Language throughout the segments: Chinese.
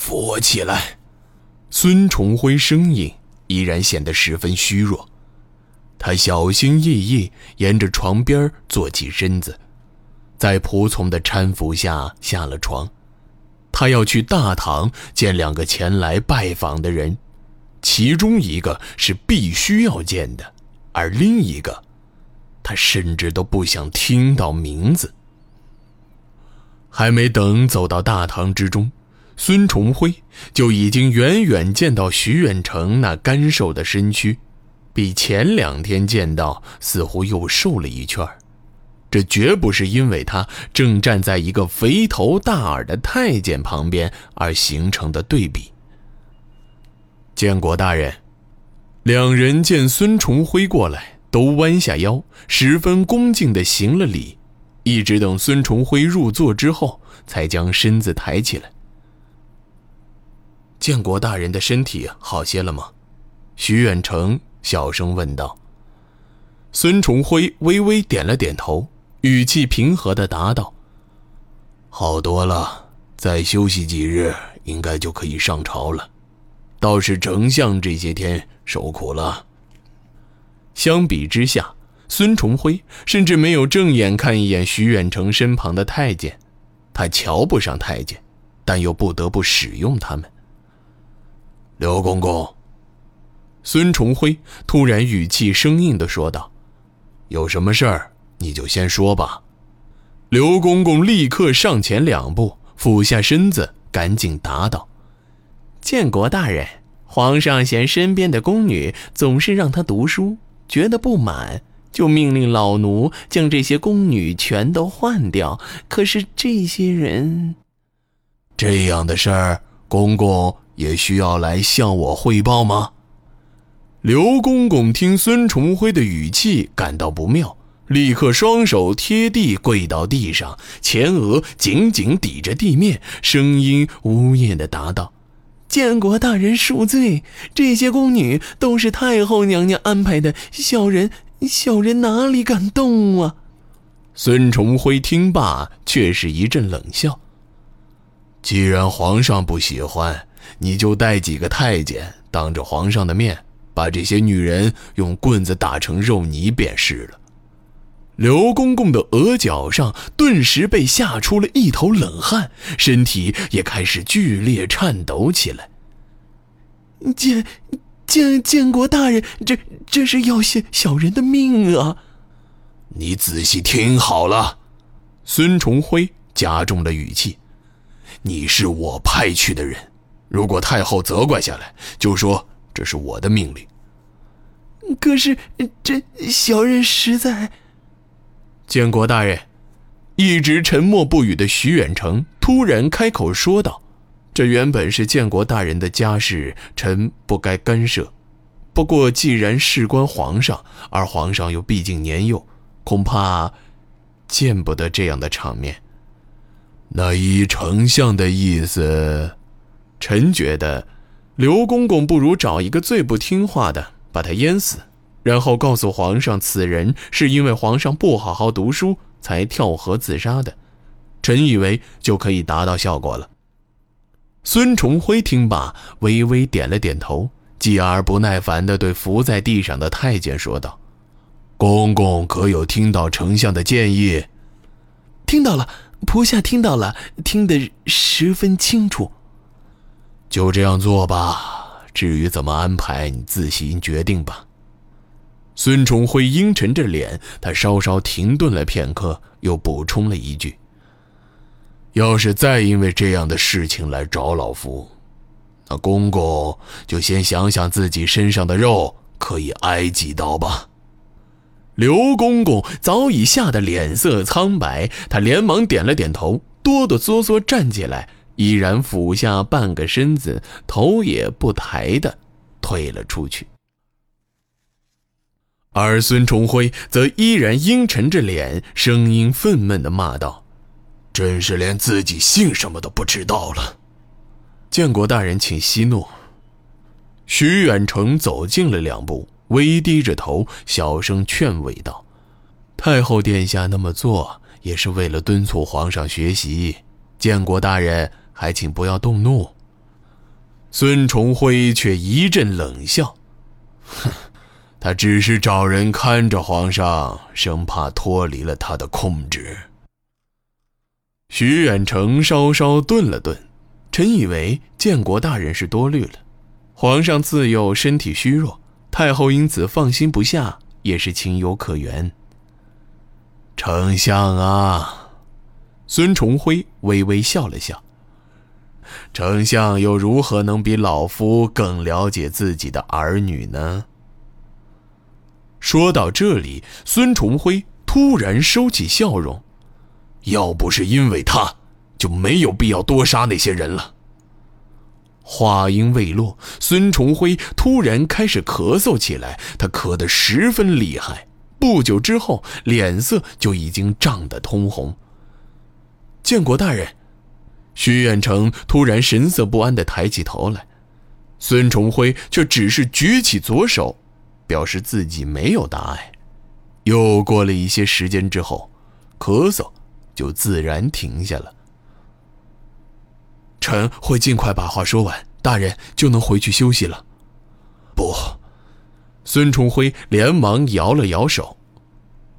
扶我起来。孙重辉声音依然显得十分虚弱，他小心翼翼沿着床边坐起身子，在仆从的搀扶下下了床。他要去大堂见两个前来拜访的人，其中一个是必须要见的，而另一个，他甚至都不想听到名字。还没等走到大堂之中。孙重辉就已经远远见到徐远成那干瘦的身躯，比前两天见到似乎又瘦了一圈这绝不是因为他正站在一个肥头大耳的太监旁边而形成的对比。建国大人，两人见孙重辉过来，都弯下腰，十分恭敬地行了礼，一直等孙重辉入座之后，才将身子抬起来。建国大人的身体好些了吗？徐远成小声问道。孙重辉微微点了点头，语气平和的答道：“好多了，再休息几日，应该就可以上朝了。倒是丞相这些天受苦了。”相比之下，孙重辉甚至没有正眼看一眼徐远成身旁的太监，他瞧不上太监，但又不得不使用他们。刘公公，孙重辉突然语气生硬的说道：“有什么事儿，你就先说吧。”刘公公立刻上前两步，俯下身子，赶紧答道：“建国大人，皇上嫌身边的宫女总是让他读书，觉得不满，就命令老奴将这些宫女全都换掉。可是这些人，这样的事儿，公公。”也需要来向我汇报吗？刘公公听孙重辉的语气感到不妙，立刻双手贴地跪到地上，前额紧紧抵着地面，声音呜咽的答道：“建国大人恕罪，这些宫女都是太后娘娘安排的，小人小人哪里敢动啊？”孙重辉听罢，却是一阵冷笑：“既然皇上不喜欢。”你就带几个太监，当着皇上的面，把这些女人用棍子打成肉泥便是了。刘公公的额角上顿时被吓出了一头冷汗，身体也开始剧烈颤抖起来。建建建国大人，这这是要小小人的命啊！你仔细听好了，孙重辉加重了语气：“你是我派去的人。”如果太后责怪下来，就说这是我的命令。可是这小人实在……建国大人，一直沉默不语的徐远成突然开口说道：“这原本是建国大人的家事，臣不该干涉。不过既然事关皇上，而皇上又毕竟年幼，恐怕见不得这样的场面。那依丞相的意思。”臣觉得，刘公公不如找一个最不听话的，把他淹死，然后告诉皇上，此人是因为皇上不好好读书才跳河自杀的。臣以为就可以达到效果了。孙重辉听罢，微微点了点头，继而不耐烦地对伏在地上的太监说道：“公公可有听到丞相的建议？”“听到了，仆下听到了，听得十分清楚。”就这样做吧，至于怎么安排，你自行决定吧。孙崇辉阴沉着脸，他稍稍停顿了片刻，又补充了一句：“要是再因为这样的事情来找老夫，那公公就先想想自己身上的肉可以挨几刀吧。”刘公公早已吓得脸色苍白，他连忙点了点头，哆哆嗦嗦站起来。依然俯下半个身子，头也不抬的退了出去。而孙重辉则依然阴沉着脸，声音愤懑的骂道：“真是连自己姓什么都不知道了！”建国大人，请息怒。徐远成走近了两步，微低着头，小声劝慰道：“太后殿下那么做，也是为了敦促皇上学习。建国大人。”还请不要动怒，孙重辉却一阵冷笑：“哼，他只是找人看着皇上，生怕脱离了他的控制。”徐远成稍稍顿了顿，臣以为建国大人是多虑了。皇上自幼身体虚弱，太后因此放心不下，也是情有可原。丞相啊，孙重辉微微笑了笑。丞相又如何能比老夫更了解自己的儿女呢？说到这里，孙重辉突然收起笑容。要不是因为他，就没有必要多杀那些人了。话音未落，孙重辉突然开始咳嗽起来，他咳得十分厉害。不久之后，脸色就已经涨得通红。建国大人，徐远成突然神色不安地抬起头来，孙重辉却只是举起左手，表示自己没有大碍。又过了一些时间之后，咳嗽。就自然停下了。臣会尽快把话说完，大人就能回去休息了。不，孙崇辉连忙摇了摇手，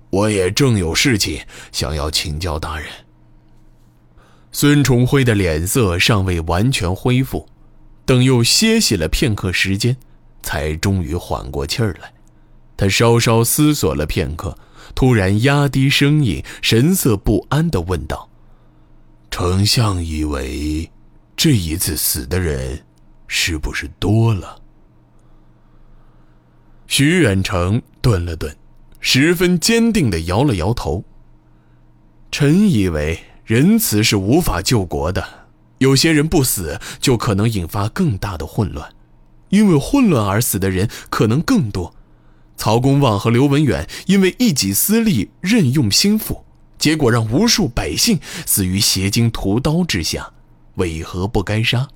我也正有事情想要请教大人。孙崇辉的脸色尚未完全恢复，等又歇息了片刻时间，才终于缓过气儿来。他稍稍思索了片刻。突然压低声音，神色不安地问道：“丞相以为，这一次死的人，是不是多了？”徐远成顿了顿，十分坚定地摇了摇头：“臣以为仁慈是无法救国的，有些人不死，就可能引发更大的混乱，因为混乱而死的人可能更多。”曹公望和刘文远因为一己私利任用心腹，结果让无数百姓死于邪精屠刀之下，为何不该杀？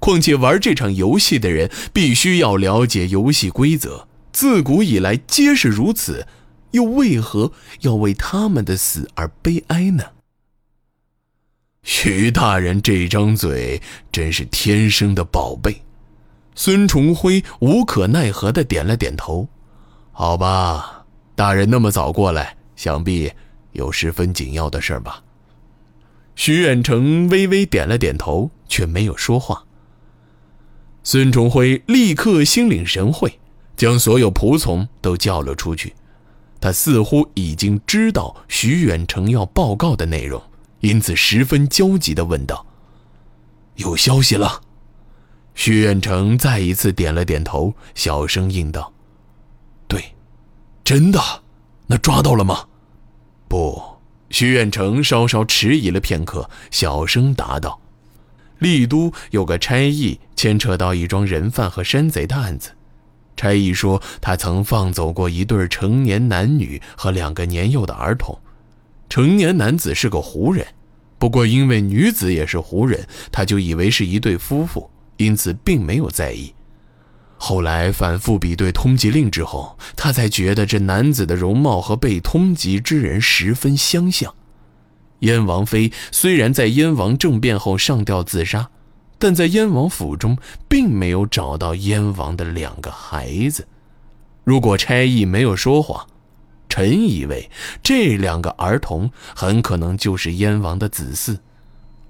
况且玩这场游戏的人必须要了解游戏规则，自古以来皆是如此，又为何要为他们的死而悲哀呢？徐大人这张嘴真是天生的宝贝。孙重辉无可奈何地点了点头。好吧，大人那么早过来，想必有十分紧要的事吧？徐远成微微点了点头，却没有说话。孙崇辉立刻心领神会，将所有仆从都叫了出去。他似乎已经知道徐远成要报告的内容，因此十分焦急地问道：“有消息了？”徐远成再一次点了点头，小声应道。对真的？那抓到了吗？不，徐远成稍稍迟疑了片刻，小声答道：“丽都有个差役牵扯到一桩人贩和山贼的案子。差役说，他曾放走过一对成年男女和两个年幼的儿童。成年男子是个胡人，不过因为女子也是胡人，他就以为是一对夫妇，因此并没有在意。”后来反复比对通缉令之后，他才觉得这男子的容貌和被通缉之人十分相像。燕王妃虽然在燕王政变后上吊自杀，但在燕王府中并没有找到燕王的两个孩子。如果差役没有说谎，臣以为这两个儿童很可能就是燕王的子嗣，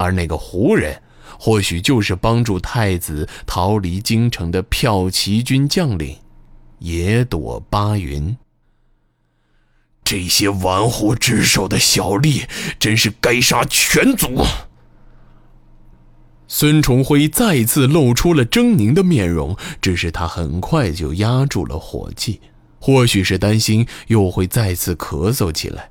而那个胡人。或许就是帮助太子逃离京城的骠骑军将领野朵巴云。这些玩忽职守的小吏，真是该杀全族！孙重辉再次露出了狰狞的面容，只是他很快就压住了火气，或许是担心又会再次咳嗽起来。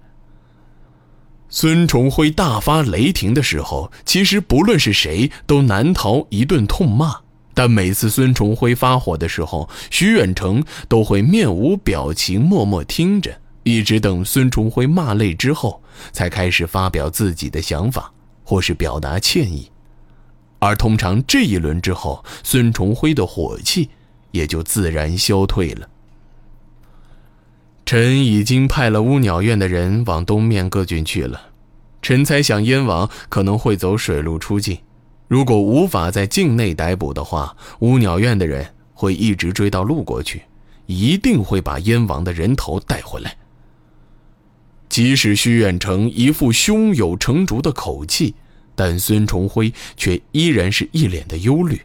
孙重辉大发雷霆的时候，其实不论是谁都难逃一顿痛骂。但每次孙重辉发火的时候，徐远成都会面无表情，默默听着，一直等孙重辉骂累之后，才开始发表自己的想法，或是表达歉意。而通常这一轮之后，孙重辉的火气也就自然消退了。臣已经派了乌鸟院的人往东面各郡去了。臣猜想燕王可能会走水路出境，如果无法在境内逮捕的话，乌鸟院的人会一直追到陆国去，一定会把燕王的人头带回来。即使徐远成一副胸有成竹的口气，但孙重辉却依然是一脸的忧虑。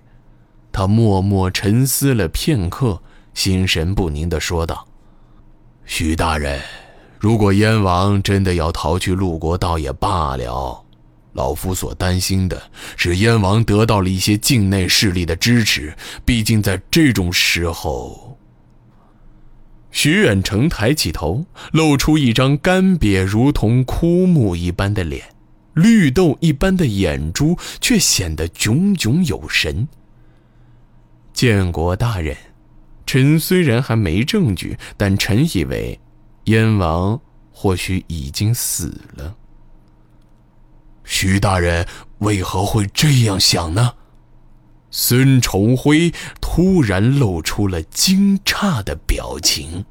他默默沉思了片刻，心神不宁地说道：“徐大人，如果燕王真的要逃去陆国，倒也罢了。”老夫所担心的是，燕王得到了一些境内势力的支持。毕竟在这种时候，徐远成抬起头，露出一张干瘪如同枯木一般的脸，绿豆一般的眼珠却显得炯炯有神。建国大人，臣虽然还没证据，但臣以为，燕王或许已经死了。徐大人为何会这样想呢？孙重辉突然露出了惊诧的表情。